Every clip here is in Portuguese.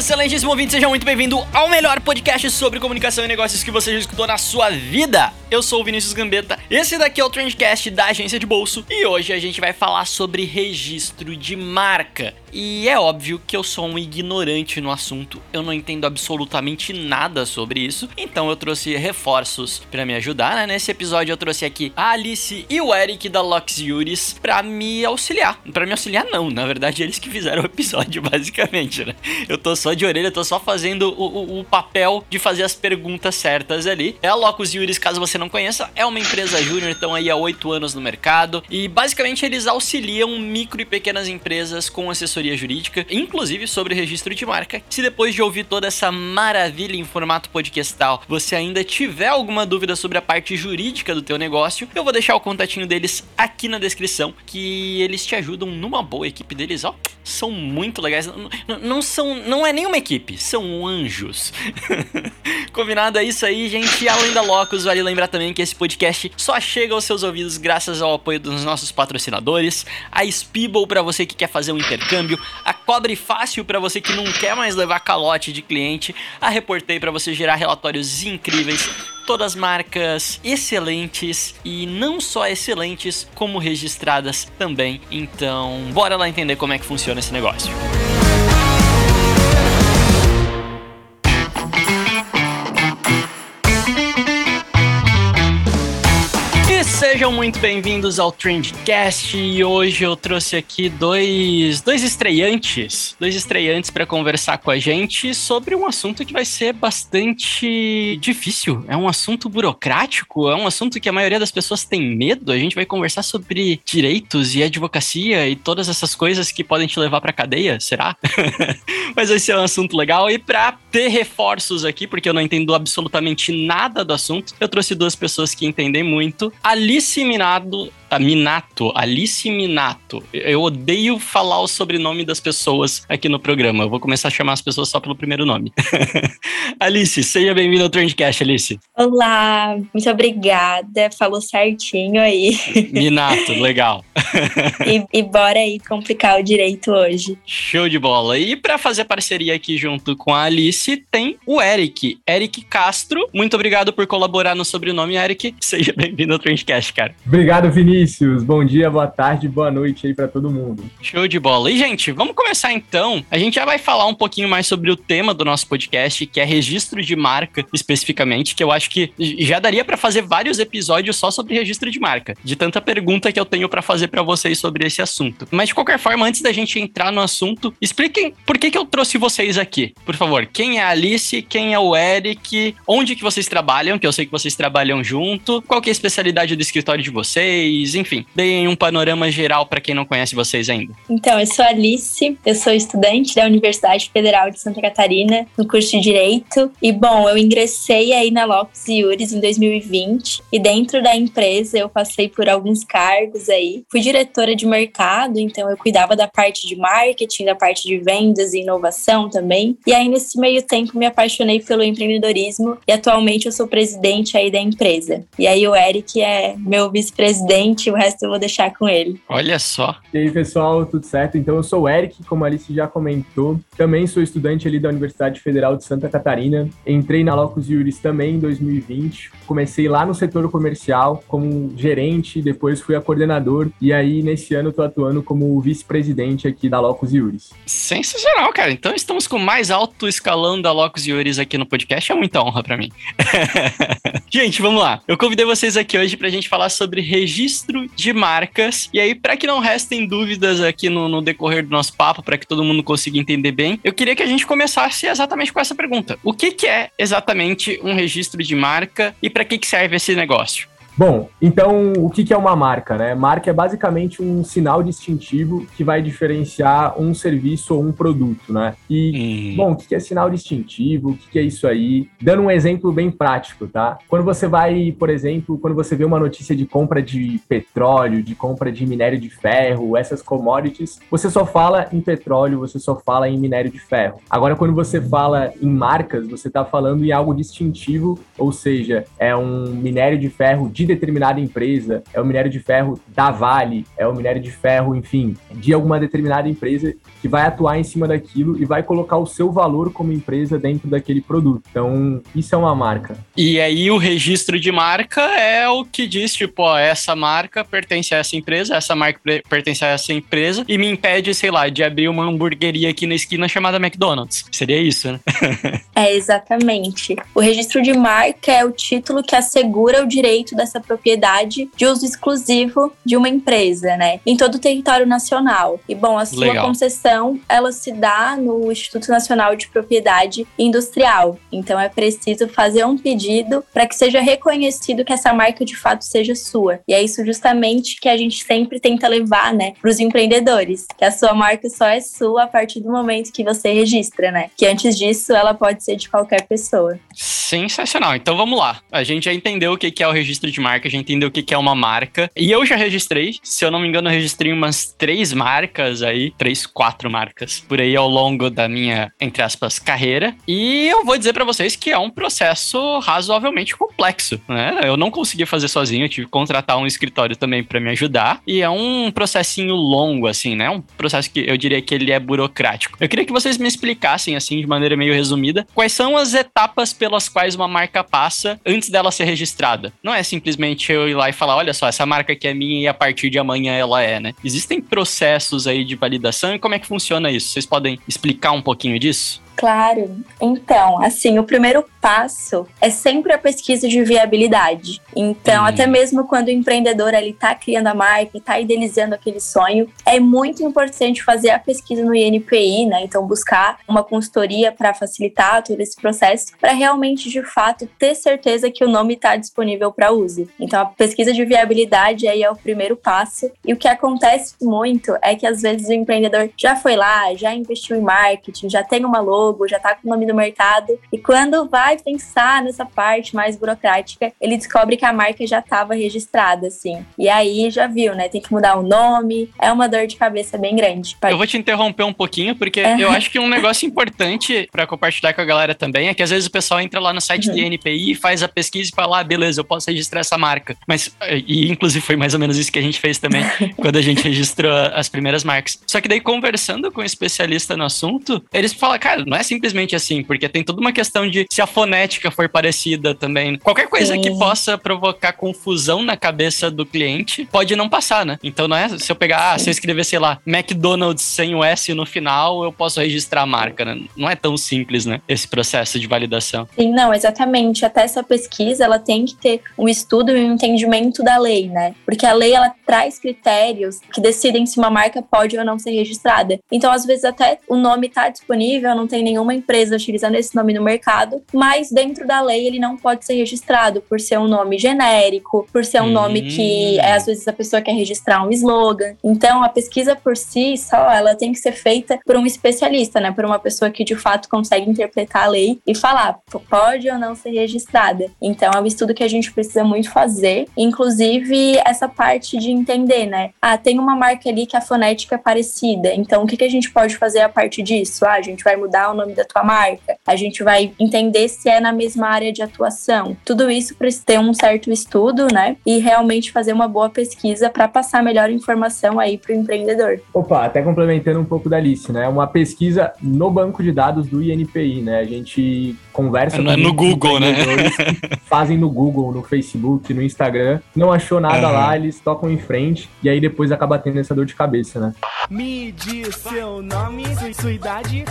Excelentíssimo ouvinte, seja muito bem-vindo ao melhor podcast sobre comunicação e negócios que você já escutou na sua vida. Eu sou o Vinícius Gambetta, esse daqui é o Trendcast da agência de bolso e hoje a gente vai falar sobre registro de marca. E é óbvio que eu sou um ignorante no assunto, eu não entendo absolutamente nada sobre isso, então eu trouxe reforços para me ajudar, né? Nesse episódio eu trouxe aqui a Alice e o Eric da Luxuries para me auxiliar. Para me auxiliar não, na verdade eles que fizeram o episódio basicamente, né? Eu tô só de orelha, tô só fazendo o, o, o papel de fazer as perguntas certas ali. É a Locus Juris, caso você não conheça, é uma empresa júnior, estão aí há oito anos no mercado e basicamente eles auxiliam micro e pequenas empresas com assessoria assessoria jurídica, inclusive sobre registro de marca. Se depois de ouvir toda essa maravilha em formato podcastal, você ainda tiver alguma dúvida sobre a parte jurídica do teu negócio, eu vou deixar o contatinho deles aqui na descrição, que eles te ajudam numa boa equipe deles, ó. São muito legais. Não, não são, não é nenhuma equipe, são anjos. Combinado é isso aí, gente. Além da Locus, vale lembrar também que esse podcast só chega aos seus ouvidos graças ao apoio dos nossos patrocinadores, a Spibo para você que quer fazer um intercâmbio câmbio, a Cobre Fácil para você que não quer mais levar calote de cliente, a Reportei para você gerar relatórios incríveis, todas marcas excelentes e não só excelentes, como registradas também. Então, bora lá entender como é que funciona esse negócio. Sejam muito bem-vindos ao Trendcast e hoje eu trouxe aqui dois, dois estreantes, dois estreantes para conversar com a gente sobre um assunto que vai ser bastante difícil. É um assunto burocrático, é um assunto que a maioria das pessoas tem medo. A gente vai conversar sobre direitos e advocacia e todas essas coisas que podem te levar para cadeia, será? Mas esse é um assunto legal e para ter reforços aqui, porque eu não entendo absolutamente nada do assunto, eu trouxe duas pessoas que entendem muito. Alice Alice Minato, Minato, Alice Minato. Eu odeio falar o sobrenome das pessoas aqui no programa. Eu vou começar a chamar as pessoas só pelo primeiro nome. Alice, seja bem-vinda ao Trendcast, Alice. Olá, muito obrigada. Falou certinho aí. Minato, legal. e, e bora aí complicar o direito hoje. Show de bola. E para fazer parceria aqui junto com a Alice, tem o Eric. Eric Castro. Muito obrigado por colaborar no sobrenome, Eric. Seja bem-vindo ao Trendcast, cara. Obrigado, Vinícius. Bom dia, boa tarde, boa noite aí para todo mundo. Show de bola. E, gente, vamos começar então. A gente já vai falar um pouquinho mais sobre o tema do nosso podcast, que é registro de marca, especificamente, que eu acho que já daria para fazer vários episódios só sobre registro de marca, de tanta pergunta que eu tenho para fazer para vocês sobre esse assunto. Mas, de qualquer forma, antes da gente entrar no assunto, expliquem por que, que eu trouxe vocês aqui. Por favor, quem é a Alice, quem é o Eric, onde que vocês trabalham, que eu sei que vocês trabalham junto, qual que é a especialidade do escritório de vocês, enfim, deem um panorama geral para quem não conhece vocês ainda. Então, eu sou Alice, eu sou estudante da Universidade Federal de Santa Catarina, no curso de Direito. E, bom, eu ingressei aí na Lopes Iuris em 2020 e dentro da empresa eu passei por alguns cargos aí. Fui diretora de mercado, então eu cuidava da parte de marketing, da parte de vendas e inovação também. E aí, nesse meio tempo, me apaixonei pelo empreendedorismo e atualmente eu sou presidente aí da empresa. E aí, o Eric é meu vice-presidente, o resto eu vou deixar com ele. Olha só. E aí, pessoal, tudo certo? Então, eu sou o Eric, como a Alice já comentou. Também sou estudante ali da Universidade Federal de Santa Catarina. Entrei na Locus Juris também em 2020. Comecei lá no setor comercial como gerente, depois fui a coordenador. E aí, nesse ano, estou atuando como vice-presidente aqui da Locus Juris. Sensacional, cara. Então, estamos com o mais alto escalão da Locus Juris aqui no podcast. É muita honra para mim. gente, vamos lá. Eu convidei vocês aqui hoje para a gente falar sobre registro de marcas. E aí, para que não restem dúvidas aqui no, no decorrer do nosso papo, para que todo mundo consiga entender bem, eu queria que a gente começasse exatamente com essa pergunta: O que, que é exatamente um registro de marca e para que, que serve esse negócio? Bom, então o que, é uma marca, né? Marca é basicamente um sinal distintivo que vai diferenciar um serviço ou um produto, né? E, hum. bom, o que, é sinal distintivo? O que, que é isso aí? Dando um exemplo bem prático, tá? Quando você vai, por exemplo, quando você vê uma notícia de compra de petróleo, de compra de minério de ferro, essas commodities, você só fala em petróleo, você só fala em minério de ferro. Agora, quando você fala em marcas, você está falando em algo distintivo, ou seja, é um minério de ferro de determinada empresa, é o minério de ferro da Vale, é o minério de ferro, enfim, de alguma determinada empresa que vai atuar em cima daquilo e vai colocar o seu valor como empresa dentro daquele produto. Então, isso é uma marca. E aí o registro de marca é o que diz, tipo, ó, essa marca pertence a essa empresa, essa marca pertence a essa empresa e me impede, sei lá, de abrir uma hamburgueria aqui na esquina chamada McDonald's. Seria isso, né? é, exatamente. O registro de marca é o título que assegura o direito dessa propriedade de uso exclusivo de uma empresa, né? Em todo o território nacional. E, bom, a sua Legal. concessão, ela se dá no Instituto Nacional de Propriedade Industrial. Então, é preciso fazer um pedido para que seja reconhecido que essa marca de fato seja sua. E é isso justamente que a gente sempre tenta levar, né, para os empreendedores, que a sua marca só é sua a partir do momento que você registra, né? Que antes disso ela pode ser de qualquer pessoa. Sensacional. Então vamos lá. A gente já entendeu o que é o registro de marca, já entendeu o que é uma marca. E eu já registrei, se eu não me engano, eu registrei umas três marcas aí, três, quatro marcas por aí ao longo da minha, entre aspas, carreira. E eu vou dizer para vocês que é um processo razoavelmente complexo, né? Eu não consegui fazer sozinho, eu tive que contratar um escritório também para me ajudar. E é um processinho longo, assim, né? Um processo que eu diria que ele é burocrático. Eu queria que vocês me explicassem, assim, de maneira meio resumida, quais são as etapas pelas quais uma marca passa antes dela ser registrada. Não é simplesmente eu ir lá e falar, olha só, essa marca aqui é minha e a partir de amanhã ela é, né? Existem processos aí de validação e como é que funciona isso? Vocês podem explicar um pouquinho disso? Claro. Então, assim, o primeiro passo é sempre a pesquisa de viabilidade. Então, hum. até mesmo quando o empreendedor ele está criando a marca, está idealizando aquele sonho, é muito importante fazer a pesquisa no INPI, né? Então, buscar uma consultoria para facilitar todo esse processo, para realmente, de fato, ter certeza que o nome está disponível para uso. Então, a pesquisa de viabilidade aí é o primeiro passo. E o que acontece muito é que às vezes o empreendedor já foi lá, já investiu em marketing, já tem uma logo já tá com o nome do mercado. E quando vai pensar nessa parte mais burocrática, ele descobre que a marca já estava registrada, assim. E aí já viu, né? Tem que mudar o nome. É uma dor de cabeça bem grande. Eu vou te interromper um pouquinho, porque eu acho que um negócio importante para compartilhar com a galera também é que às vezes o pessoal entra lá no site uhum. do INPI, faz a pesquisa e fala, ah, beleza, eu posso registrar essa marca. Mas, e inclusive foi mais ou menos isso que a gente fez também quando a gente registrou as primeiras marcas. Só que daí, conversando com um especialista no assunto, eles falam, cara, não é simplesmente assim, porque tem toda uma questão de se a fonética for parecida também. Qualquer coisa Sim. que possa provocar confusão na cabeça do cliente pode não passar, né? Então não é se eu pegar, ah, se eu escrever, sei lá, McDonald's sem o S no final, eu posso registrar a marca, né? Não é tão simples, né? Esse processo de validação. Sim, não, exatamente. Até essa pesquisa, ela tem que ter um estudo e um entendimento da lei, né? Porque a lei, ela traz critérios que decidem se uma marca pode ou não ser registrada. Então, às vezes, até o nome está disponível, não tem nenhuma empresa utilizando esse nome no mercado, mas dentro da lei ele não pode ser registrado por ser um nome genérico, por ser um hum. nome que é, às vezes a pessoa quer registrar um slogan. Então a pesquisa por si só, ela tem que ser feita por um especialista, né, por uma pessoa que de fato consegue interpretar a lei e falar pode ou não ser registrada. Então é um estudo que a gente precisa muito fazer, inclusive essa parte de entender, né? Ah, tem uma marca ali que a fonética é parecida. Então o que que a gente pode fazer a partir disso? Ah, a gente vai mudar o nome da tua marca, a gente vai entender se é na mesma área de atuação. Tudo isso precisa ter um certo estudo, né? E realmente fazer uma boa pesquisa para passar melhor informação aí para o empreendedor. Opa, até complementando um pouco da Alice, né? Uma pesquisa no banco de dados do INPI, né? A gente conversa é, com no Google, né? fazem no Google, no Facebook, no Instagram. Não achou nada uhum. lá, eles tocam em frente e aí depois acaba tendo essa dor de cabeça, né? Me diz seu nome, sua idade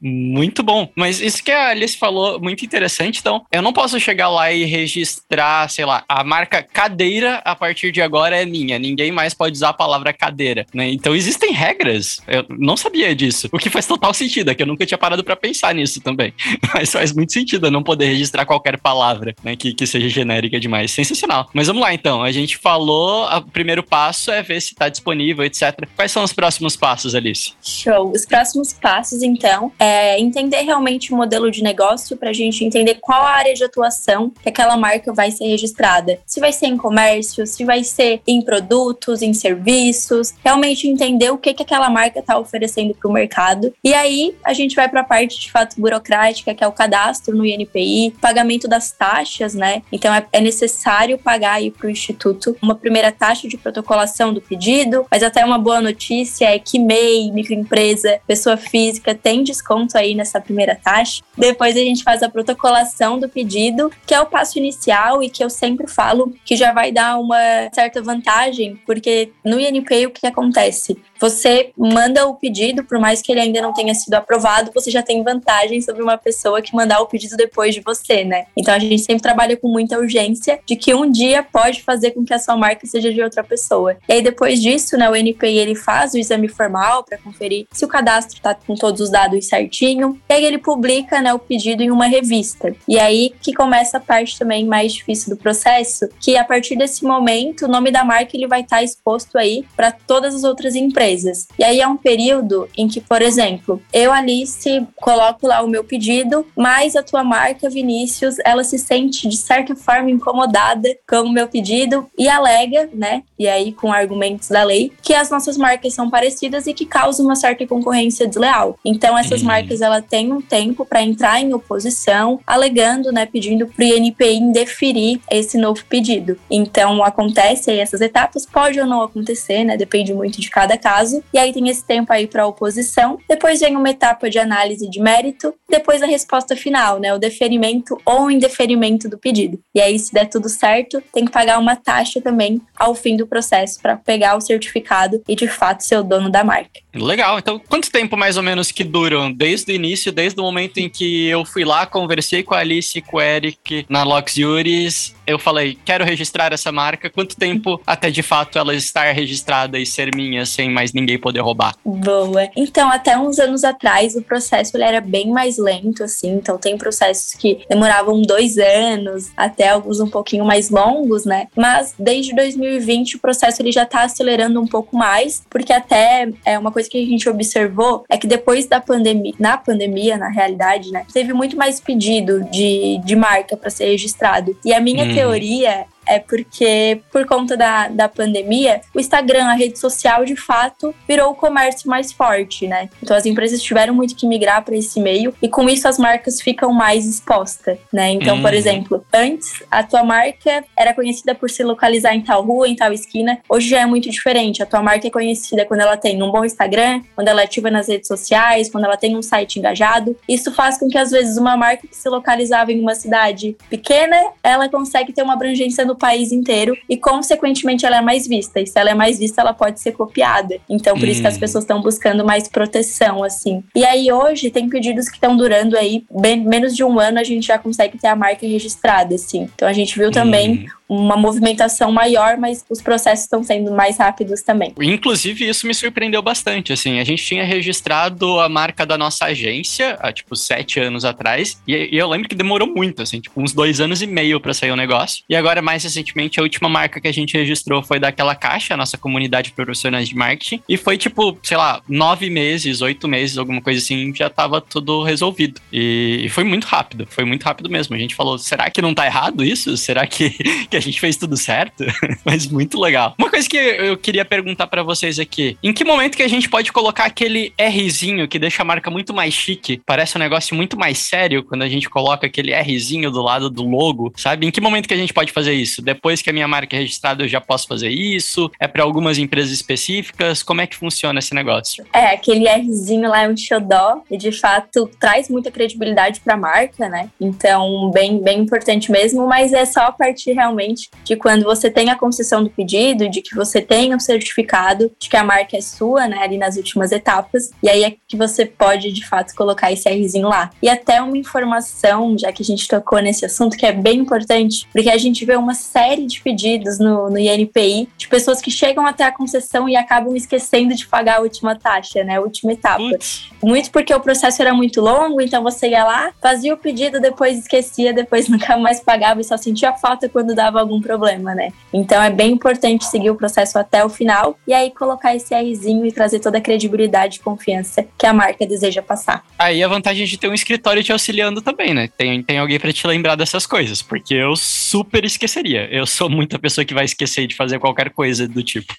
Muito bom. Mas isso que a Alice falou, muito interessante. Então, eu não posso chegar lá e registrar, sei lá, a marca cadeira a partir de agora é minha. Ninguém mais pode usar a palavra cadeira, né? Então existem regras. Eu não sabia disso. O que faz total sentido, é que eu nunca tinha parado para pensar nisso também. Mas faz muito sentido eu não poder registrar qualquer palavra, né, que, que seja genérica demais. Sensacional. Mas vamos lá então. A gente falou, o primeiro passo é ver se está disponível, etc. Quais são os próximos passos, Alice? Show. Os próximos passos, então, é entender realmente o modelo de negócio para a gente entender qual a área de atuação que aquela marca vai ser registrada. Se vai ser em comércio, se vai ser em produtos, em serviços, realmente entender o que, que aquela marca está oferecendo para o mercado. E aí a gente vai para a parte de fato burocrática, que é o cadastro no INPI, pagamento das taxas, né? Então é, é necessário pagar aí para o Instituto uma primeira taxa de protocolação do pedido, mas até uma boa notícia é que MEI, microempresa, pessoa física tem desconto aí nessa primeira taxa. Depois a gente faz a protocolação do pedido, que é o passo inicial e que eu sempre falo que já vai dar uma certa vantagem, porque no INPI o que acontece? Você manda o pedido, por mais que ele ainda não tenha sido aprovado, você já tem vantagem sobre uma pessoa que mandar o pedido depois de você, né? Então a gente sempre trabalha com muita urgência de que um dia pode fazer com que a sua marca seja de outra pessoa. E aí depois disso, né, o NPI ele faz o exame formal para conferir se o cadastro está com todos os dados certinho. E aí ele publica, né, o pedido em uma revista. E aí que começa a parte também mais difícil do processo, que a partir desse momento o nome da marca ele vai estar tá exposto aí para todas as outras empresas. E aí é um período em que, por exemplo, eu, Alice, coloco lá o meu pedido, mas a tua marca, Vinícius, ela se sente de certa forma incomodada com o meu pedido e alega, né? E aí com argumentos da lei, que as nossas marcas são parecidas e que causam uma certa concorrência desleal. Então essas uhum. marcas ela têm um tempo para entrar em oposição, alegando, né, pedindo para o INPI indeferir esse novo pedido. Então acontece aí essas etapas, pode ou não acontecer, né? Depende muito de cada caso e aí tem esse tempo aí para oposição. Depois vem uma etapa de análise de mérito, depois a resposta final, né, o deferimento ou indeferimento do pedido. E aí, se der tudo certo, tem que pagar uma taxa também ao fim do processo para pegar o certificado e de fato ser o dono da marca. Legal. Então, quanto tempo mais ou menos que duram desde o início, desde o momento em que eu fui lá, conversei com a Alice e com o Eric na Luxuries, eu falei, quero registrar essa marca, quanto tempo até de fato ela estar registrada e ser minha sem mais ninguém poder roubar? Boa. Então, até uns anos atrás, o processo ele era bem mais lento, assim. Então, tem processos que demoravam dois anos, até alguns um pouquinho mais longos, né? Mas desde 2020 o processo ele já está acelerando um pouco mais, porque até é uma coisa que a gente observou é que depois da pandemia, na pandemia, na realidade, né, teve muito mais pedido de, de marca para ser registrado. E a minha hum. teoria é porque, por conta da, da pandemia, o Instagram, a rede social, de fato, virou o comércio mais forte, né? Então as empresas tiveram muito que migrar para esse meio e com isso as marcas ficam mais expostas, né? Então, por uhum. exemplo, antes a tua marca era conhecida por se localizar em tal rua, em tal esquina. Hoje já é muito diferente. A tua marca é conhecida quando ela tem um bom Instagram, quando ela é ativa nas redes sociais, quando ela tem um site engajado. Isso faz com que às vezes uma marca que se localizava em uma cidade pequena, ela consegue ter uma abrangência no país inteiro e, consequentemente, ela é mais vista. E se ela é mais vista, ela pode ser copiada. Então, por hum. isso que as hum. pessoas estão buscando mais proteção, assim. E aí, hoje, tem pedidos que estão durando aí bem, menos de um ano, a gente já consegue ter a marca registrada, assim. Então, a gente viu também hum uma movimentação maior, mas os processos estão sendo mais rápidos também. Inclusive, isso me surpreendeu bastante. Assim, a gente tinha registrado a marca da nossa agência há tipo sete anos atrás, e, eu lembro que demorou muito, assim, tipo uns dois anos e meio para sair o negócio. E agora, mais recentemente, a última marca que a gente registrou foi daquela caixa, a nossa comunidade de profissionais de marketing, e foi tipo, sei lá, nove meses, oito meses, alguma coisa assim, já tava tudo resolvido. E, e foi muito rápido, foi muito rápido mesmo. A gente falou, será que não tá errado isso? Será que que a gente fez tudo certo, mas muito legal. Uma coisa que eu queria perguntar para vocês aqui, em que momento que a gente pode colocar aquele Rzinho que deixa a marca muito mais chique, parece um negócio muito mais sério quando a gente coloca aquele Rzinho do lado do logo, sabe? Em que momento que a gente pode fazer isso? Depois que a minha marca é registrada, eu já posso fazer isso? É para algumas empresas específicas? Como é que funciona esse negócio? É, aquele Rzinho lá é um xodó e de fato traz muita credibilidade para a marca, né? Então, bem, bem importante mesmo, mas é só a partir realmente de quando você tem a concessão do pedido, de que você tem o um certificado de que a marca é sua, né, ali nas últimas etapas, e aí é que você pode de fato colocar esse Rzinho lá. E até uma informação, já que a gente tocou nesse assunto, que é bem importante, porque a gente vê uma série de pedidos no, no INPI de pessoas que chegam até a concessão e acabam esquecendo de pagar a última taxa, né, a última etapa. Putz. Muito porque o processo era muito longo, então você ia lá, fazia o pedido, depois esquecia, depois nunca mais pagava e só sentia falta quando dava algum problema, né? Então é bem importante seguir o processo até o final e aí colocar esse Rzinho e trazer toda a credibilidade e confiança que a marca deseja passar. Aí a vantagem de ter um escritório te auxiliando também, né? Tem, tem alguém para te lembrar dessas coisas, porque eu super esqueceria. Eu sou muita pessoa que vai esquecer de fazer qualquer coisa do tipo.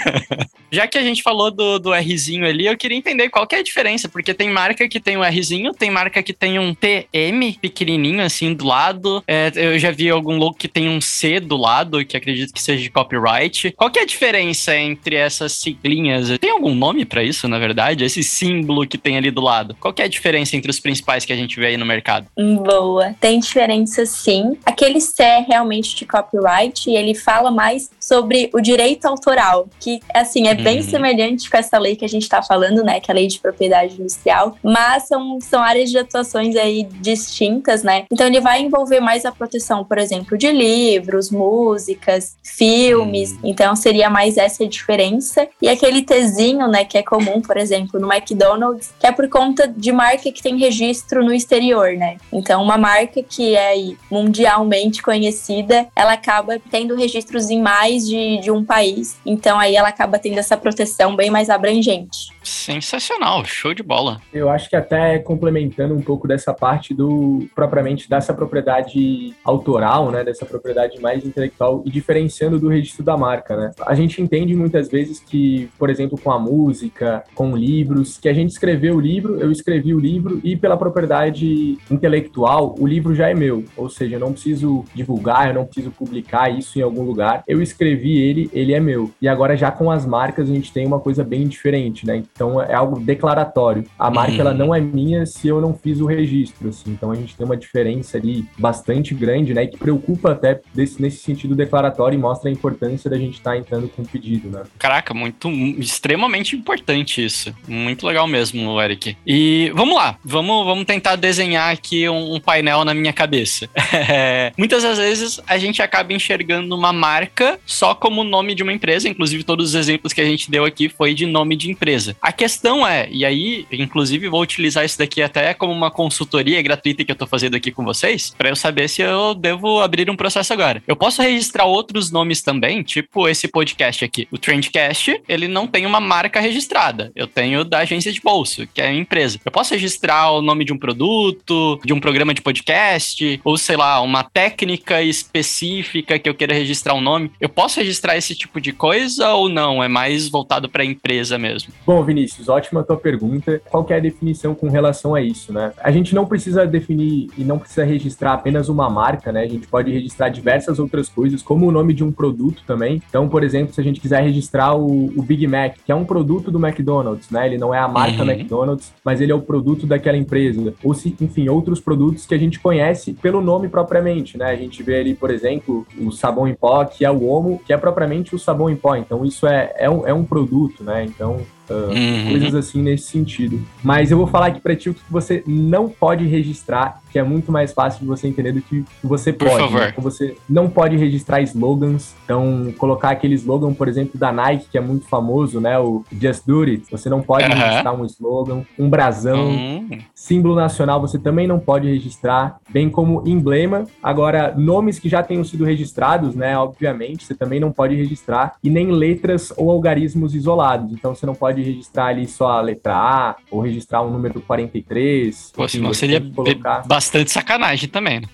Já que a gente falou do, do Rzinho ali, eu queria entender qual que é a diferença, porque tem marca que tem um Rzinho, tem marca que tem um TM pequenininho assim do lado. É, eu já vi algum logo que tem um C do lado, que acredito que seja de copyright. Qual que é a diferença entre essas siglinhas? Tem algum nome para isso, na verdade? Esse símbolo que tem ali do lado. Qual que é a diferença entre os principais que a gente vê aí no mercado? Boa. Tem diferença sim. Aquele C é realmente de copyright e ele fala mais sobre o direito autoral, que assim é bem uhum. semelhante com essa lei que a gente está falando, né, que é a lei de propriedade industrial, mas são, são áreas de atuações aí distintas, né? Então ele vai envolver mais a proteção, por exemplo, de livros, músicas, filmes. Uhum. Então seria mais essa a diferença. E aquele Tzinho, né, que é comum, por exemplo, no McDonald's, que é por conta de marca que tem registro no exterior, né? Então uma marca que é mundialmente conhecida, ela acaba tendo registros em mais de, de um país. Então aí ela acaba tendo essa proteção bem mais abrangente. Sensacional, show de bola. Eu acho que até complementando um pouco dessa parte do propriamente dessa propriedade autoral, né, dessa propriedade mais intelectual e diferenciando do registro da marca, né? A gente entende muitas vezes que, por exemplo, com a música, com livros, que a gente escreveu o livro, eu escrevi o livro e pela propriedade intelectual, o livro já é meu, ou seja, eu não preciso divulgar, eu não preciso publicar isso em algum lugar. Eu escrevi ele, ele é meu. E agora já com as marcas a gente tem uma coisa bem diferente, né? Então é algo declaratório. A marca uhum. ela não é minha se eu não fiz o registro, assim. Então a gente tem uma diferença ali bastante grande, né? Que preocupa até desse, nesse sentido declaratório e mostra a importância da gente estar tá entrando com o pedido, né? Caraca, muito extremamente importante isso. Muito legal mesmo, Eric. E vamos lá, vamos, vamos tentar desenhar aqui um, um painel na minha cabeça. Muitas das vezes a gente acaba enxergando uma marca só como nome de uma empresa, inclusive todos os exemplos que a gente deu aqui foi de nome de empresa. A questão é, e aí, inclusive, vou utilizar isso daqui até como uma consultoria gratuita que eu tô fazendo aqui com vocês, para eu saber se eu devo abrir um processo agora. Eu posso registrar outros nomes também, tipo esse podcast aqui. O Trendcast, ele não tem uma marca registrada. Eu tenho da agência de bolso, que é a empresa. Eu posso registrar o nome de um produto, de um programa de podcast, ou sei lá, uma técnica específica que eu queira registrar um nome. Eu posso registrar esse tipo de coisa ou não? É mais voltado para a empresa mesmo? Bom, Vinícius, ótima tua pergunta. Qual é a definição com relação a isso, né? A gente não precisa definir e não precisa registrar apenas uma marca, né? A gente pode registrar diversas outras coisas, como o nome de um produto também. Então, por exemplo, se a gente quiser registrar o, o Big Mac, que é um produto do McDonald's, né? Ele não é a marca uhum. McDonald's, mas ele é o produto daquela empresa. Ou se, enfim, outros produtos que a gente conhece pelo nome propriamente, né? A gente vê ali, por exemplo, o sabão em pó, que é o Omo, que é propriamente o sabão em pó. Então, isso é, é, um, é um produto, né? Então, uhum. coisas assim nesse sentido. Mas eu vou falar aqui para ti o que você não pode registrar, que é muito mais fácil de você entender do que você por pode. Favor. Né? Você não pode registrar slogans, então colocar aquele slogan, por exemplo, da Nike, que é muito famoso, né? O Just Do It. Você não pode uhum. registrar um slogan, um brasão, uhum. símbolo nacional você também não pode registrar, bem como emblema. Agora, nomes que já tenham sido registrados, né? Obviamente, você também não pode registrar, e nem letras ou algarismos isolados. Então você não pode pode registrar ali só a letra A, ou registrar um número 43. Pô, senão seria colocar... bastante sacanagem também. Né?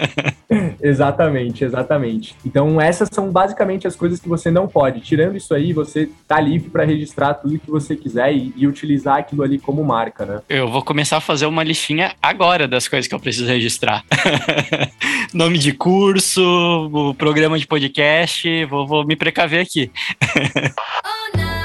exatamente, exatamente. Então, essas são basicamente as coisas que você não pode. Tirando isso aí, você tá livre para registrar tudo que você quiser e, e, utilizar aquilo ali como marca, né? Eu vou começar a fazer uma listinha agora das coisas que eu preciso registrar. Nome de curso, programa de podcast, vou, vou me precaver aqui.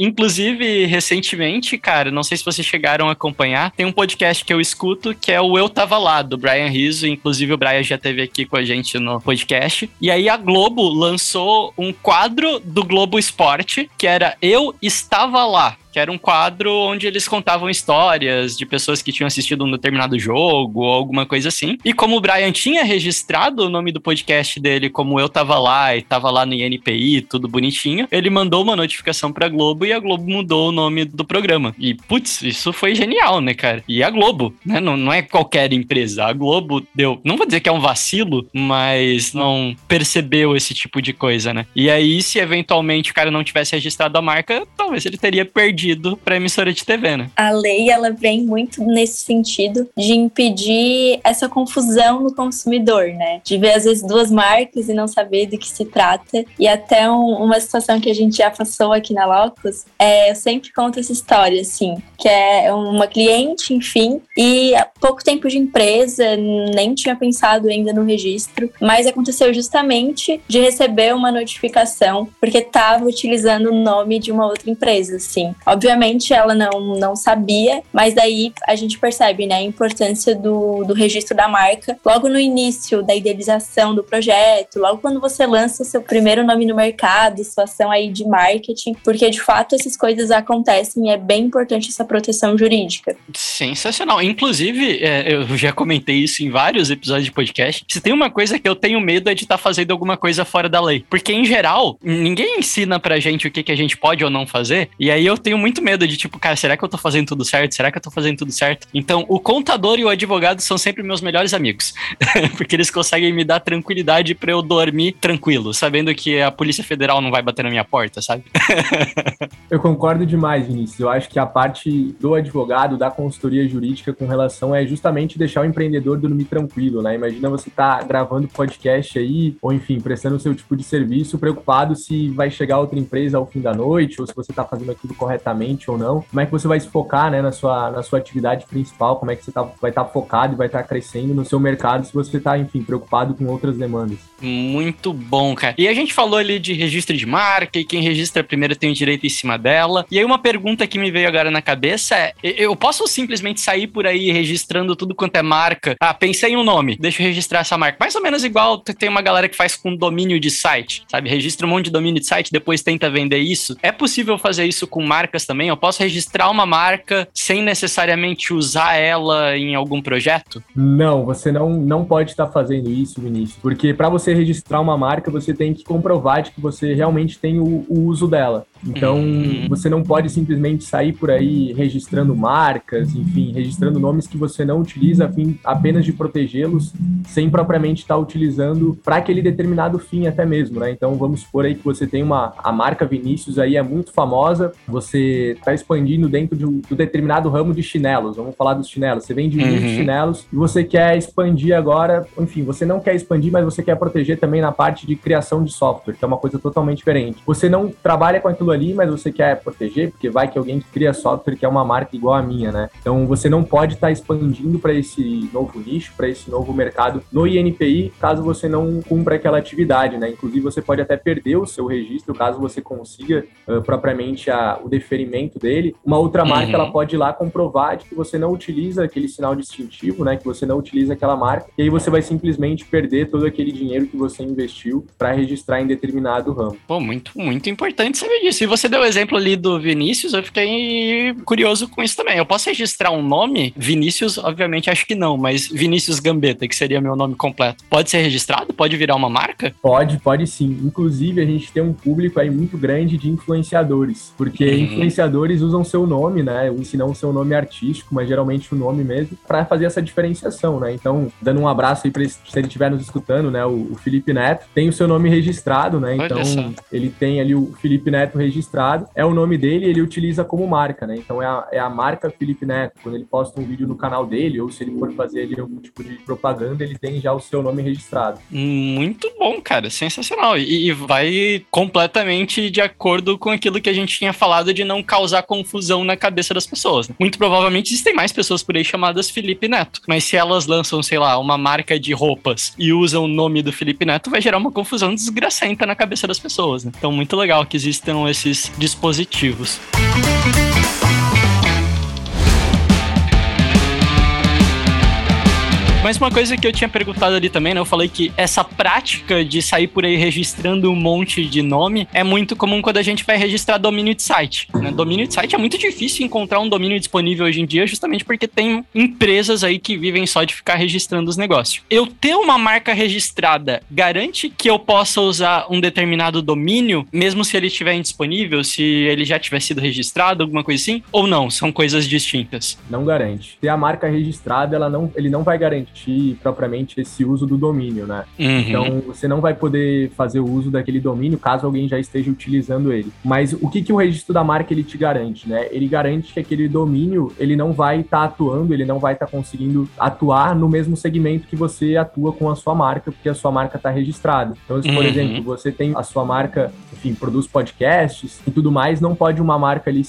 Inclusive, recentemente, cara, não sei se vocês chegaram a acompanhar, tem um podcast que eu escuto que é o Eu Tava Lá, do Brian Rizzo. Inclusive, o Brian já esteve aqui com a gente no podcast. E aí a Globo lançou um quadro do Globo Esporte que era Eu Estava Lá que era um quadro onde eles contavam histórias de pessoas que tinham assistido um determinado jogo ou alguma coisa assim. E como o Brian tinha registrado o nome do podcast dele como eu tava lá e tava lá no INPI, tudo bonitinho, ele mandou uma notificação pra Globo e a Globo mudou o nome do programa. E, putz, isso foi genial, né, cara? E a Globo, né? Não, não é qualquer empresa. A Globo deu, não vou dizer que é um vacilo, mas não percebeu esse tipo de coisa, né? E aí, se eventualmente o cara não tivesse registrado a marca, talvez ele teria perdido para emissora de TV, né? A lei ela vem muito nesse sentido de impedir essa confusão no consumidor, né? De ver às vezes duas marcas e não saber do que se trata. E até um, uma situação que a gente já passou aqui na Locus, é, eu sempre conto essa história, assim, que é uma cliente, enfim, e há pouco tempo de empresa, nem tinha pensado ainda no registro, mas aconteceu justamente de receber uma notificação porque estava utilizando o nome de uma outra empresa, assim. Obviamente ela não, não sabia, mas daí a gente percebe né, a importância do, do registro da marca logo no início da idealização do projeto, logo quando você lança seu primeiro nome no mercado, sua ação aí de marketing, porque de fato essas coisas acontecem e é bem importante essa proteção jurídica. Sensacional. Inclusive, é, eu já comentei isso em vários episódios de podcast. Se tem uma coisa que eu tenho medo é de estar tá fazendo alguma coisa fora da lei. Porque, em geral, ninguém ensina pra gente o que, que a gente pode ou não fazer. E aí eu tenho muito medo de, tipo, cara, será que eu tô fazendo tudo certo? Será que eu tô fazendo tudo certo? Então, o contador e o advogado são sempre meus melhores amigos. Porque eles conseguem me dar tranquilidade para eu dormir tranquilo, sabendo que a Polícia Federal não vai bater na minha porta, sabe? eu concordo demais, Vinícius. Eu acho que a parte do advogado, da consultoria jurídica com relação é justamente deixar o empreendedor dormir tranquilo, né? Imagina você tá gravando podcast aí, ou enfim, prestando o seu tipo de serviço, preocupado se vai chegar outra empresa ao fim da noite, ou se você tá fazendo aquilo corretamente ou não, como é que você vai se focar né, na, sua, na sua atividade principal, como é que você tá, vai estar tá focado e vai estar tá crescendo no seu mercado se você está, enfim, preocupado com outras demandas. Muito bom, cara. E a gente falou ali de registro de marca e quem registra primeiro tem o direito em cima dela. E aí uma pergunta que me veio agora na cabeça é, eu posso simplesmente sair por aí registrando tudo quanto é marca? Ah, pensei em um nome, deixa eu registrar essa marca. Mais ou menos igual tem uma galera que faz com domínio de site, sabe? Registra um monte de domínio de site, depois tenta vender isso. É possível fazer isso com marcas marcas também? Eu posso registrar uma marca sem necessariamente usar ela em algum projeto? Não, você não, não pode estar fazendo isso, Vinícius, porque para você registrar uma marca, você tem que comprovar de que você realmente tem o, o uso dela. Então, uhum. você não pode simplesmente sair por aí registrando marcas, enfim, registrando nomes que você não utiliza a fim apenas de protegê-los, sem propriamente estar utilizando para aquele determinado fim até mesmo, né? Então, vamos supor aí que você tem uma a marca Vinícius aí é muito famosa, você está expandindo dentro de um, de um, determinado ramo de chinelos. Vamos falar dos chinelos. Você vende uhum. muitos chinelos e você quer expandir agora, enfim, você não quer expandir, mas você quer proteger também na parte de criação de software, que é uma coisa totalmente diferente. Você não trabalha com aquilo ali, mas você quer proteger, porque vai que alguém que cria software que é uma marca igual a minha, né? Então você não pode estar tá expandindo para esse novo nicho, para esse novo mercado no INPI, caso você não cumpra aquela atividade, né? Inclusive você pode até perder o seu registro caso você consiga uh, propriamente a, o deferimento dele. Uma outra marca uhum. ela pode ir lá comprovar de que você não utiliza aquele sinal distintivo, né? Que você não utiliza aquela marca e aí você vai simplesmente perder todo aquele dinheiro que você investiu para registrar em determinado ramo. Pô, muito muito importante saber disso se você deu o exemplo ali do Vinícius, eu fiquei curioso com isso também. Eu posso registrar um nome? Vinícius, obviamente, acho que não, mas Vinícius Gambetta, que seria meu nome completo, pode ser registrado? Pode virar uma marca? Pode, pode sim. Inclusive, a gente tem um público aí muito grande de influenciadores, porque uhum. influenciadores usam seu nome, né? Se não o seu nome artístico, mas geralmente o nome mesmo, para fazer essa diferenciação, né? Então, dando um abraço aí para se ele estiver nos escutando, né? O, o, Felipe Neto tem o seu nome registrado, né? Então, ele tem ali o Felipe Neto registrado registrado, é o nome dele ele utiliza como marca, né? Então é a, é a marca Felipe Neto. Quando ele posta um vídeo no canal dele, ou se ele for fazer ali algum tipo de propaganda, ele tem já o seu nome registrado. Muito bom, cara. Sensacional. E, e vai completamente de acordo com aquilo que a gente tinha falado de não causar confusão na cabeça das pessoas. Né? Muito provavelmente existem mais pessoas por aí chamadas Felipe Neto. Mas se elas lançam, sei lá, uma marca de roupas e usam o nome do Felipe Neto, vai gerar uma confusão desgracenta na cabeça das pessoas. Né? Então, muito legal que existam esses desses dispositivos. Mas uma coisa que eu tinha perguntado ali também, né? Eu falei que essa prática de sair por aí registrando um monte de nome é muito comum quando a gente vai registrar domínio de site. Né? Domínio de site é muito difícil encontrar um domínio disponível hoje em dia, justamente porque tem empresas aí que vivem só de ficar registrando os negócios. Eu ter uma marca registrada garante que eu possa usar um determinado domínio, mesmo se ele estiver indisponível, se ele já tiver sido registrado, alguma coisa assim? Ou não? São coisas distintas? Não garante. Ter a marca registrada, ela não, ele não vai garantir garantir propriamente esse uso do domínio, né? Uhum. Então, você não vai poder fazer o uso daquele domínio caso alguém já esteja utilizando ele. Mas o que, que o registro da marca ele te garante, né? Ele garante que aquele domínio ele não vai estar tá atuando, ele não vai estar tá conseguindo atuar no mesmo segmento que você atua com a sua marca, porque a sua marca está registrada. Então, se, por uhum. exemplo, você tem a sua marca, enfim, produz podcasts e tudo mais, não pode uma marca ali,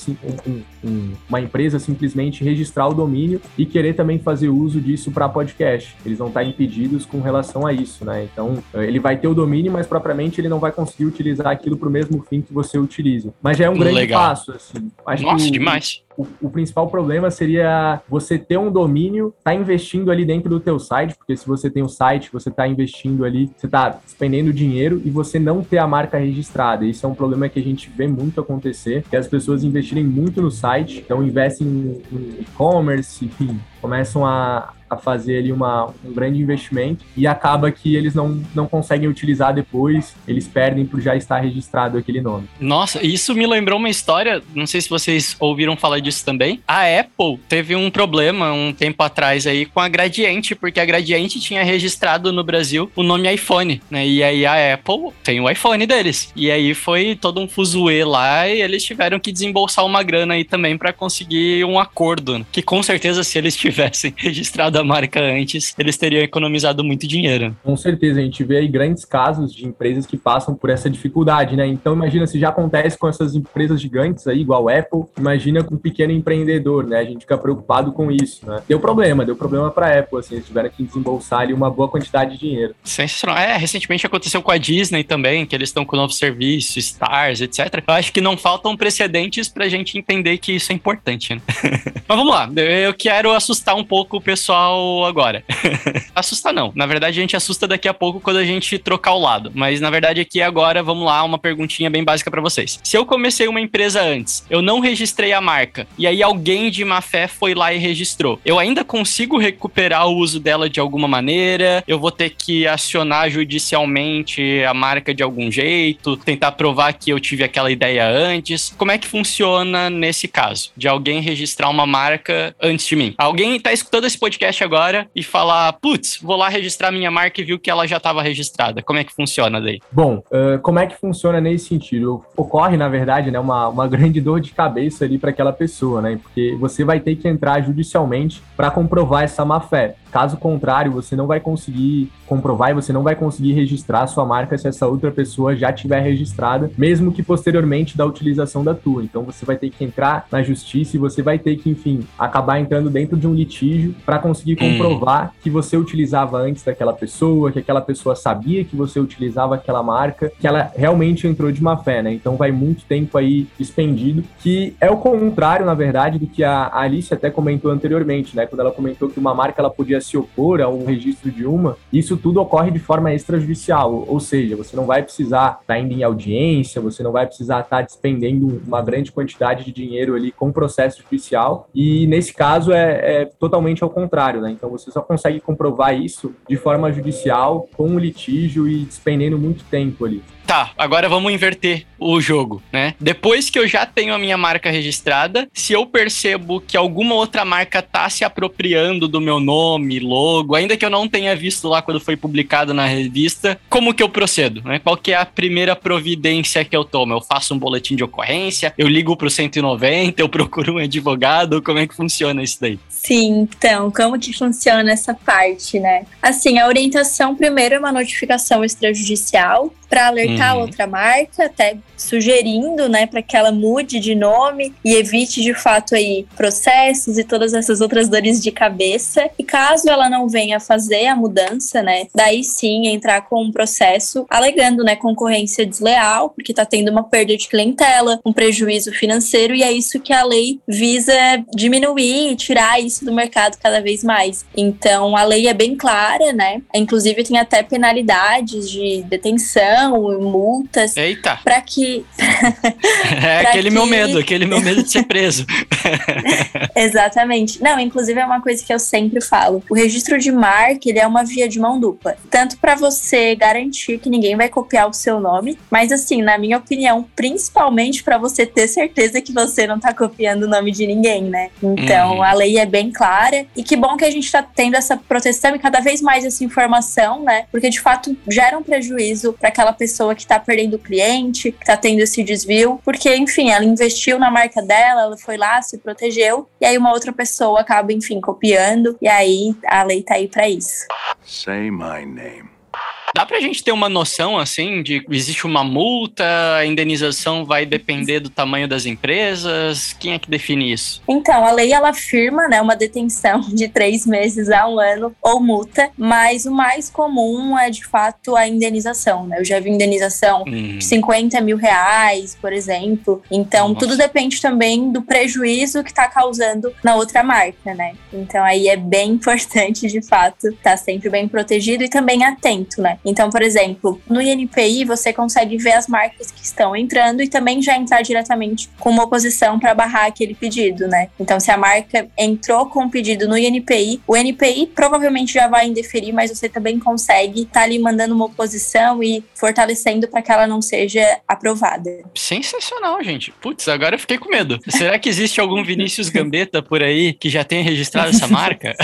um, um, uma empresa simplesmente registrar o domínio e querer também fazer uso disso para podcast eles vão estar impedidos com relação a isso, né? Então, ele vai ter o domínio, mas propriamente ele não vai conseguir utilizar aquilo para o mesmo fim que você utiliza. Mas já é um grande Legal. passo, assim. Acho Nossa, que demais. O, o, principal problema seria você ter um domínio, tá investindo ali dentro do teu site, porque se você tem um site, você tá investindo ali, você tá despendendo dinheiro e você não ter a marca registrada. Isso é um problema que a gente vê muito acontecer, que as pessoas investirem muito no site, então investem em e-commerce, enfim, começam a, a fazer ali uma, um grande investimento e acaba que eles não, não conseguem utilizar depois, eles perdem por já estar registrado aquele nome. Nossa, isso me lembrou uma história, não sei se vocês ouviram falar disso também. A Apple teve um problema um tempo atrás aí com a Gradiente, porque a Gradiente tinha registrado no Brasil o nome iPhone, né? E aí a Apple tem o iPhone deles. E aí foi todo um fuzuê lá e eles tiveram que desembolsar uma grana aí também para conseguir um acordo, né? que com certeza se eles tivessem registrado a marca antes, eles teriam economizado muito dinheiro. Com certeza, a gente vê aí grandes casos de empresas que passam por essa dificuldade, né? Então imagina se já acontece com essas empresas gigantes aí, igual a Apple, imagina com pequeno empreendedor, né? A gente fica preocupado com isso, né? Deu problema, deu problema para Apple, assim, eles tiveram que desembolsar ali uma boa quantidade de dinheiro. Sensacional. É, recentemente aconteceu com a Disney também, que eles estão com o novo serviço, Stars, etc. Eu acho que não faltam precedentes pra gente entender que isso é importante, né? Mas vamos lá, eu quero assustar um pouco o pessoal agora. Assustar não. Na verdade, a gente assusta daqui a pouco quando a gente trocar o lado. Mas na verdade, aqui agora, vamos lá, uma perguntinha bem básica para vocês. Se eu comecei uma empresa antes, eu não registrei a marca, e aí alguém de má fé foi lá e registrou, eu ainda consigo recuperar o uso dela de alguma maneira? Eu vou ter que acionar judicialmente a marca de algum jeito, tentar provar que eu tive aquela ideia antes? Como é que funciona nesse caso? De alguém registrar uma marca antes de mim? Alguém tá escutando esse podcast agora e falar, putz, vou lá registrar minha marca e viu que ela já estava registrada. Como é que funciona daí? Bom, uh, como é que funciona nesse sentido? Ocorre, na verdade, né, uma, uma grande dor de cabeça ali para aquela pessoa, né? Porque você vai ter que entrar judicialmente para comprovar essa má fé. Caso contrário, você não vai conseguir comprovar e você não vai conseguir registrar a sua marca se essa outra pessoa já tiver registrada, mesmo que posteriormente da utilização da tua. Então você vai ter que entrar na justiça e você vai ter que, enfim, acabar entrando dentro de um litígio para conseguir hum. comprovar que você utilizava antes daquela pessoa, que aquela pessoa sabia que você utilizava aquela marca, que ela realmente entrou de má fé, né? Então vai muito tempo aí expendido, que é o contrário, na verdade, do que a Alice até comentou anteriormente, né? Quando ela comentou que uma marca ela podia se opor a um registro de uma, isso tudo ocorre de forma extrajudicial, ou seja, você não vai precisar estar indo em audiência, você não vai precisar estar despendendo uma grande quantidade de dinheiro ali com processo judicial, e nesse caso é, é totalmente ao contrário, né? Então você só consegue comprovar isso de forma judicial, com um litígio e despendendo muito tempo ali. Tá, agora vamos inverter o jogo, né? Depois que eu já tenho a minha marca registrada, se eu percebo que alguma outra marca tá se apropriando do meu nome, logo, ainda que eu não tenha visto lá quando foi publicado na revista, como que eu procedo, né? Qual que é a primeira providência que eu tomo? Eu faço um boletim de ocorrência, eu ligo pro 190, eu procuro um advogado, como é que funciona isso daí? Sim, então, como que funciona essa parte, né? Assim, a orientação primeiro é uma notificação extrajudicial para alertar Uhum. outra marca, até sugerindo, né, para que ela mude de nome e evite de fato aí processos e todas essas outras dores de cabeça. E caso ela não venha fazer a mudança, né, daí sim entrar com um processo alegando, né, concorrência desleal, porque tá tendo uma perda de clientela, um prejuízo financeiro e é isso que a lei visa diminuir e tirar isso do mercado cada vez mais. Então a lei é bem clara, né? Inclusive tem até penalidades de detenção, multas Eita, para que é aquele meu que- medo, aquele meu medo de ser preso. Exatamente. Não, inclusive é uma coisa que eu sempre falo. O registro de marca, ele é uma via de mão dupla. Tanto para você garantir que ninguém vai copiar o seu nome, mas assim, na minha opinião, principalmente para você ter certeza que você não tá copiando o nome de ninguém, né? Então, Uhum. a lei é bem clara e que bom que a gente tá tendo essa proteção e cada vez mais essa informação, né? Porque de fato gera um prejuízo para aquela pessoa que tá perdendo o cliente, que tá tendo esse desvio, porque enfim, ela investiu na marca dela, ela foi lá, se protegeu, e aí uma outra pessoa acaba, enfim, copiando, e aí a lei tá aí para isso. Say my name. Dá pra gente ter uma noção, assim, de existe uma multa, a indenização vai depender do tamanho das empresas? Quem é que define isso? Então, a lei ela afirma, né, uma detenção de três meses a um ano ou multa, mas o mais comum é de fato a indenização, né? Eu já vi indenização Hum, de 50 mil reais, por exemplo. Então, Nossa. tudo depende também do prejuízo que está causando na outra marca, né? Então, aí é bem importante, de fato, estar sempre bem protegido e também atento, né? Então, por exemplo, no INPI você consegue ver as marcas que estão entrando e também já entrar diretamente com uma oposição para barrar aquele pedido, né? Então, se a marca entrou com um pedido no INPI, o INPI provavelmente já vai indeferir, mas você também consegue estar ali mandando uma oposição e fortalecendo para que ela não seja aprovada. sensacional, gente. Putz, agora eu fiquei com medo. Será que existe algum Vinícius Gambetta por aí que já tenha registrado essa marca?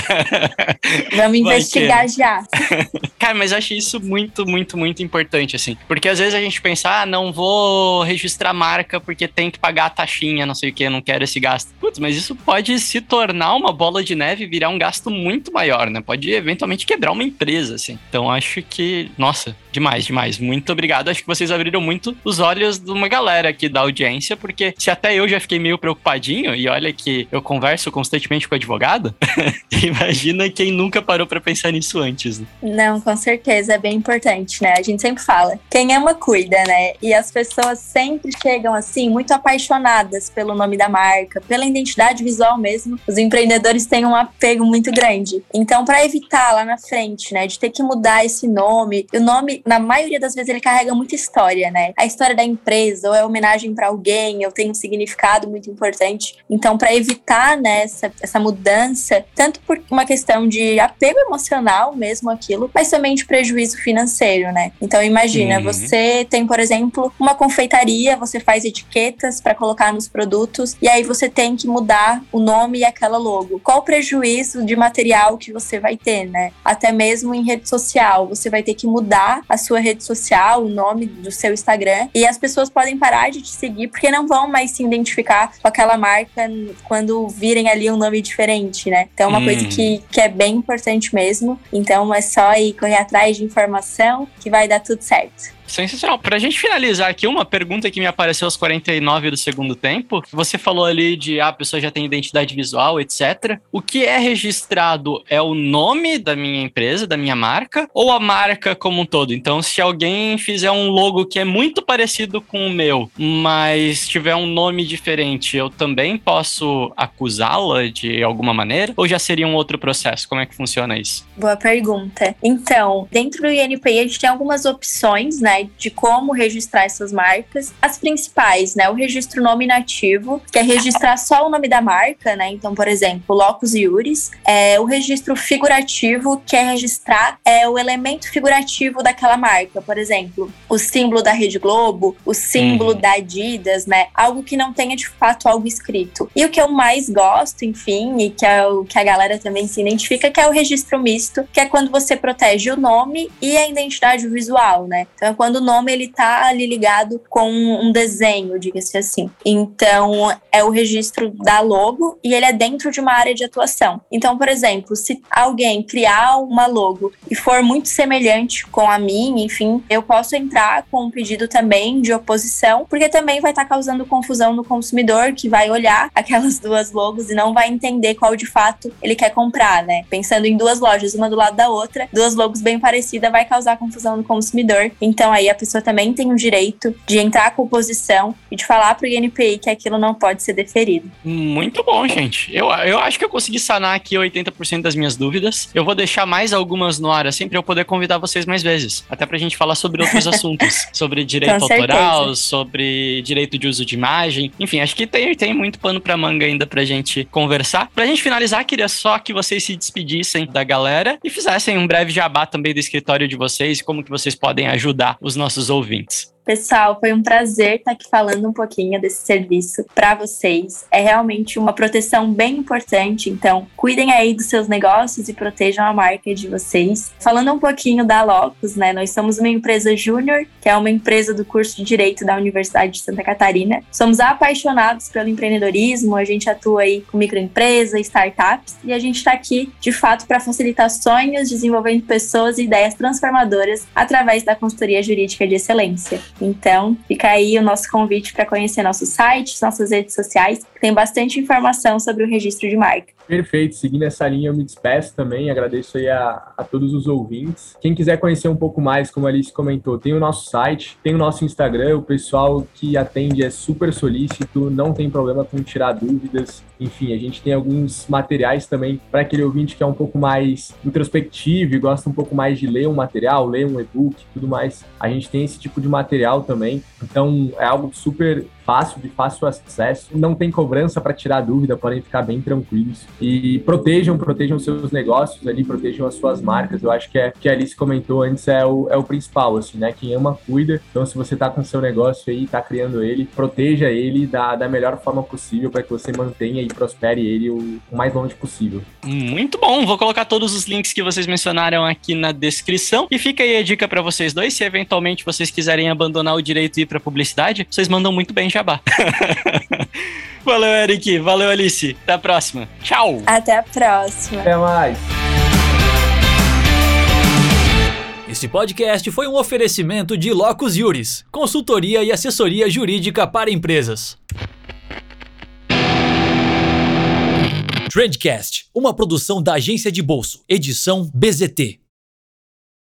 Vamos que, investigar já. Cara, mas acho isso muito, muito, muito importante, assim. Porque às vezes a gente pensa, ah, não vou registrar marca porque tem que pagar a taxinha, não sei o que, não quero esse gasto. Putz, mas isso pode se tornar uma bola de neve e virar um gasto muito maior, né? Pode eventualmente quebrar uma empresa, assim. Então acho que, nossa, demais, demais. Muito obrigado. Acho que vocês abriram muito os olhos de uma galera aqui da audiência, porque se até eu já fiquei meio preocupadinho, e olha que eu converso constantemente com advogado, imagina quem nunca parou pra pensar nisso antes, né? Não, com certeza, é bem importante, né? A gente sempre fala, quem ama cuida, né? E as pessoas sempre chegam assim, muito apaixonadas pelo nome da marca, pela identidade visual mesmo. Os empreendedores têm um apego muito grande. Então, para evitar lá na frente, né, de ter que mudar esse nome, o nome, na maioria das vezes, ele carrega muita história, né? A história da empresa, ou é homenagem para alguém, ou tem um significado muito importante. Então, para evitar né, essa, essa mudança, tanto por uma questão de apego emocional mesmo aquilo, mas também de prejuízo financeiro, né? Então imagina, Uhum. você tem, por exemplo, uma confeitaria, você faz etiquetas para colocar nos produtos e aí você tem que mudar o nome e aquela logo. Qual o prejuízo de material que você vai ter, né? Até mesmo em rede social, você vai ter que mudar a sua rede social, o nome do seu Instagram e as pessoas podem parar de te seguir porque não vão mais se identificar com aquela marca quando virem ali um nome diferente, né? Então é uma Hum. coisa que, que é bem importante mesmo. Então é só ir correr atrás de informação que vai dar tudo certo. Sensacional. Pra gente finalizar aqui, uma pergunta que me apareceu aos 49 do segundo tempo. Você falou ali de ah, a pessoa já tem identidade visual, etc. O que é registrado é o nome da minha empresa, da minha marca, ou a marca como um todo? Então, se alguém fizer um logo que é muito parecido com o meu, mas tiver um nome diferente, eu também posso acusá-la de alguma maneira? Ou já seria um outro processo? Como é que funciona isso? Boa pergunta. Então, dentro do INPI a gente tem algumas opções, né, de como registrar essas marcas. As principais, né, o registro nominativo, que é registrar só o nome da marca, né? Então, por exemplo, Locus Iuris. É, o registro figurativo, que é registrar é, o elemento figurativo daquela marca. Por exemplo, o símbolo da Rede Globo, o símbolo Uhum. da Adidas, né? Algo que não tenha de fato algo escrito. E o que eu mais gosto, enfim, e que é o que a galera também se identifica, que é o registro misto, que é quando você protege o nome e a identidade visual, né? Então é quando quando o nome ele tá ali ligado com um desenho, diga-se assim. Então, é o registro da logo e ele é dentro de uma área de atuação. Então, por exemplo, se alguém criar uma logo e for muito semelhante com a minha, enfim, eu posso entrar com um pedido também de oposição, porque também vai estar tá causando confusão no consumidor que vai olhar aquelas duas logos e não vai entender qual de fato ele quer comprar, né? Pensando em duas lojas, uma do lado da outra, duas logos bem parecidas vai causar confusão no consumidor. Então aí a pessoa também tem o direito de entrar com oposição e de falar para o INPI que aquilo não pode ser deferido. Muito bom, gente. Eu, eu acho que eu consegui sanar aqui 80% das minhas dúvidas. Eu vou deixar mais algumas no ar, assim, para eu poder convidar vocês mais vezes. Até pra gente falar sobre outros assuntos. sobre direito autoral, sobre direito de uso de imagem. Enfim, acho que tem, tem muito pano pra manga ainda pra gente conversar. Pra gente finalizar, queria só que vocês se despedissem da galera e fizessem um breve jabá também do escritório de vocês e como que vocês podem ajudar os nossos ouvintes. Pessoal, foi um prazer estar aqui falando um pouquinho desse serviço para vocês. É realmente uma proteção bem importante, então cuidem aí dos seus negócios e protejam a marca de vocês. Falando um pouquinho da Locus, né? Nós somos uma empresa júnior, que é uma empresa do curso de Direito da Universidade de Santa Catarina. Somos apaixonados pelo empreendedorismo, a gente atua aí com microempresas, startups e a gente está aqui de fato para facilitar sonhos, desenvolvendo pessoas e ideias transformadoras através da consultoria jurídica de excelência. Então, fica aí o nosso convite para conhecer nosso site, nossas redes sociais, tem bastante informação sobre o registro de marca. Perfeito, seguindo essa linha eu me despeço também, agradeço aí a, a todos os ouvintes. Quem quiser conhecer um pouco mais, como a Alice comentou, tem o nosso site, tem o nosso Instagram, o pessoal que atende é super solícito, não tem problema com tirar dúvidas. Enfim, a gente tem alguns materiais também para aquele ouvinte que é um pouco mais introspectivo e gosta um pouco mais de ler um material, ler um e-book tudo mais. A gente tem esse tipo de material também, então é algo super fácil, de fácil acesso, não tem cobrança para tirar dúvida, podem ficar bem tranquilos e protejam, protejam seus negócios ali, protejam as suas marcas. Eu acho que é que a Alice comentou antes é o, é o principal, assim, né? Quem ama, cuida. Então, se você tá com seu negócio aí, tá criando ele, proteja ele da, da melhor forma possível para que você mantenha e prospere ele o, o mais longe possível. Muito bom, vou colocar todos os links que vocês mencionaram aqui na descrição e fica aí a dica para vocês dois, se eventualmente vocês quiserem abandonar o direito e ir para publicidade, vocês mandam muito bem já jabá. valeu, Eric. Valeu, Alice. Até a próxima. Tchau. Até a próxima. Até mais. Este podcast foi um oferecimento de Locus Juris, consultoria e assessoria jurídica para empresas. Trendcast, uma produção da agência de bolso, edição BZT.